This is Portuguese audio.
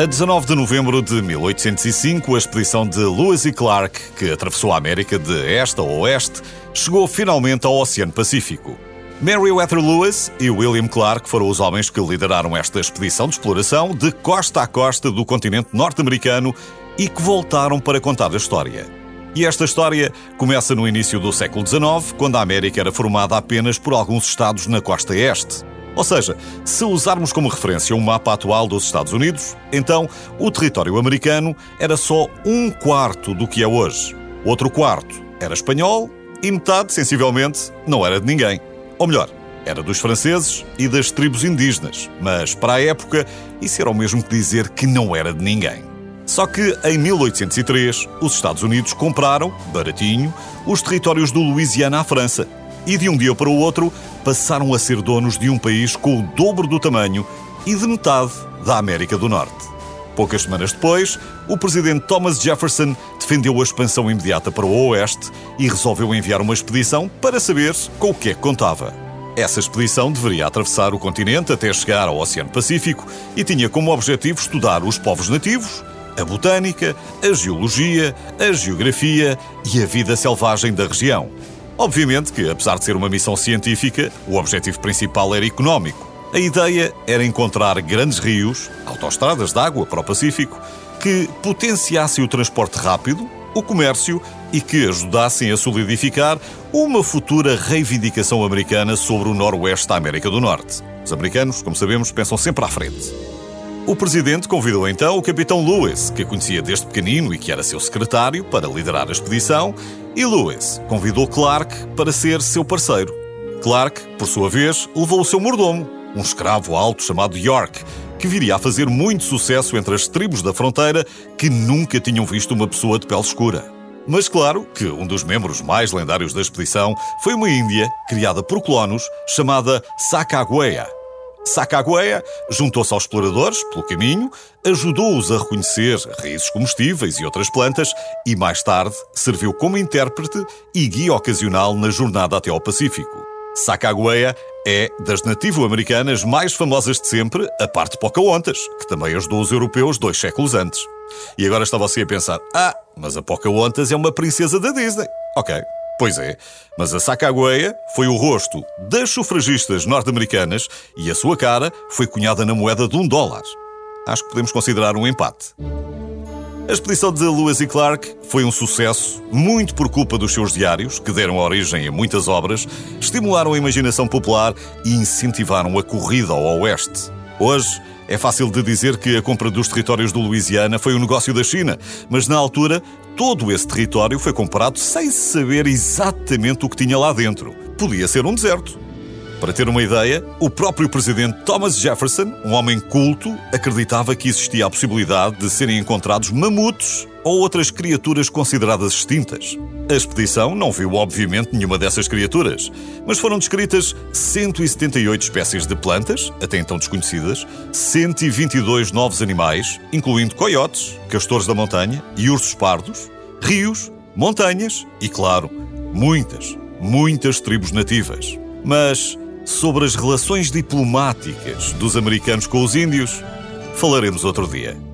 A 19 de novembro de 1805, a expedição de Lewis e Clark, que atravessou a América de este a oeste, chegou finalmente ao Oceano Pacífico. Meriwether Lewis e William Clark foram os homens que lideraram esta expedição de exploração de costa a costa do continente norte-americano e que voltaram para contar a história. E esta história começa no início do século XIX, quando a América era formada apenas por alguns estados na costa este. Ou seja, se usarmos como referência o mapa atual dos Estados Unidos, então o território americano era só um quarto do que é hoje. Outro quarto era espanhol e metade, sensivelmente, não era de ninguém. Ou melhor, era dos franceses e das tribos indígenas, mas para a época isso era o mesmo que dizer que não era de ninguém. Só que em 1803 os Estados Unidos compraram, baratinho, os territórios do Louisiana à França e de um dia para o outro passaram a ser donos de um país com o dobro do tamanho e de metade da América do Norte. Poucas semanas depois, o presidente Thomas Jefferson defendeu a expansão imediata para o Oeste e resolveu enviar uma expedição para saber com o que é que contava. Essa expedição deveria atravessar o continente até chegar ao Oceano Pacífico e tinha como objetivo estudar os povos nativos, a botânica, a geologia, a geografia e a vida selvagem da região. Obviamente que, apesar de ser uma missão científica, o objetivo principal era económico. A ideia era encontrar grandes rios, autoestradas de água para o Pacífico, que potenciassem o transporte rápido, o comércio e que ajudassem a solidificar uma futura reivindicação americana sobre o noroeste da América do Norte. Os americanos, como sabemos, pensam sempre à frente. O presidente convidou então o capitão Lewis, que conhecia desde pequenino e que era seu secretário, para liderar a expedição, e Lewis convidou Clark para ser seu parceiro. Clark, por sua vez, levou o seu mordomo, um escravo alto chamado York, que viria a fazer muito sucesso entre as tribos da fronteira que nunca tinham visto uma pessoa de pele escura. Mas claro que um dos membros mais lendários da expedição foi uma índia criada por colonos chamada Sacagawea Sacagawea juntou-se aos exploradores pelo caminho, ajudou-os a reconhecer raízes comestíveis e outras plantas e, mais tarde, serviu como intérprete e guia ocasional na jornada até ao Pacífico. Sacagawea é das nativo-americanas mais famosas de sempre, a parte Pocahontas, que também ajudou os europeus dois séculos antes. E agora está você a pensar: ah, mas a Pocahontas é uma princesa da Disney. Ok, Pois é, mas a Sacagawea foi o rosto das sufragistas norte-americanas e a sua cara foi cunhada na moeda de um dólar. Acho que podemos considerar um empate. A expedição de Lewis e Clark foi um sucesso, muito por culpa dos seus diários, que deram origem a muitas obras, estimularam a imaginação popular e incentivaram a corrida ao oeste. Hoje, é fácil de dizer que a compra dos territórios do Louisiana foi um negócio da China, mas na altura todo esse território foi comprado sem saber exatamente o que tinha lá dentro. Podia ser um deserto. Para ter uma ideia, o próprio presidente Thomas Jefferson, um homem culto, acreditava que existia a possibilidade de serem encontrados mamutos ou outras criaturas consideradas extintas. A expedição não viu, obviamente, nenhuma dessas criaturas, mas foram descritas 178 espécies de plantas, até então desconhecidas, 122 novos animais, incluindo coiotes, castores da montanha e ursos pardos, rios, montanhas e, claro, muitas, muitas tribos nativas. Mas sobre as relações diplomáticas dos americanos com os índios, falaremos outro dia.